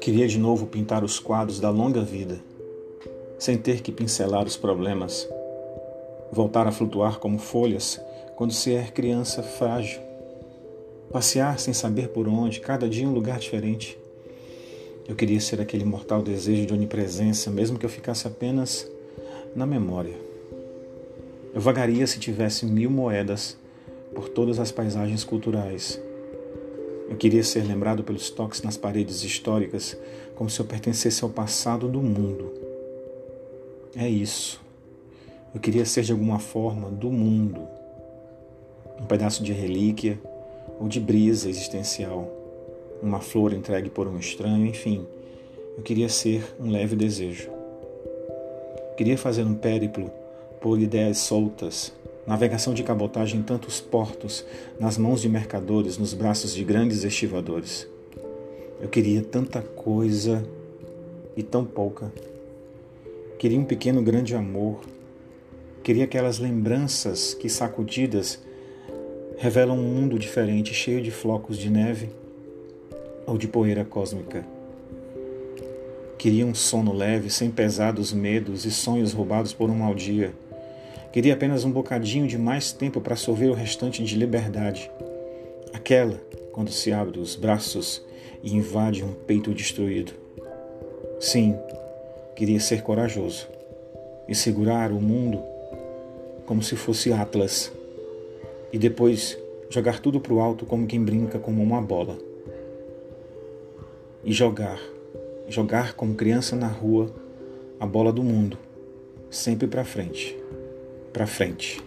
Queria de novo pintar os quadros da longa vida, sem ter que pincelar os problemas, voltar a flutuar como folhas quando se é criança frágil, passear sem saber por onde, cada dia em um lugar diferente. Eu queria ser aquele mortal desejo de onipresença, mesmo que eu ficasse apenas na memória. Eu vagaria se tivesse mil moedas por todas as paisagens culturais eu queria ser lembrado pelos toques nas paredes históricas, como se eu pertencesse ao passado do mundo. É isso. Eu queria ser de alguma forma do mundo. Um pedaço de relíquia ou de brisa existencial. Uma flor entregue por um estranho, enfim. Eu queria ser um leve desejo. Queria fazer um périplo por ideias soltas, navegação de cabotagem em tantos portos, nas mãos de mercadores, nos braços de grandes estivadores. Eu queria tanta coisa e tão pouca. Queria um pequeno grande amor. Queria aquelas lembranças que, sacudidas, revelam um mundo diferente, cheio de flocos de neve ou de poeira cósmica. Queria um sono leve, sem pesados medos e sonhos roubados por um mau dia Queria apenas um bocadinho de mais tempo para sorver o restante de liberdade. Aquela quando se abre os braços e invade um peito destruído. Sim, queria ser corajoso e segurar o mundo como se fosse Atlas e depois jogar tudo para o alto como quem brinca com uma bola. E jogar, jogar como criança na rua, a bola do mundo, sempre para frente para frente.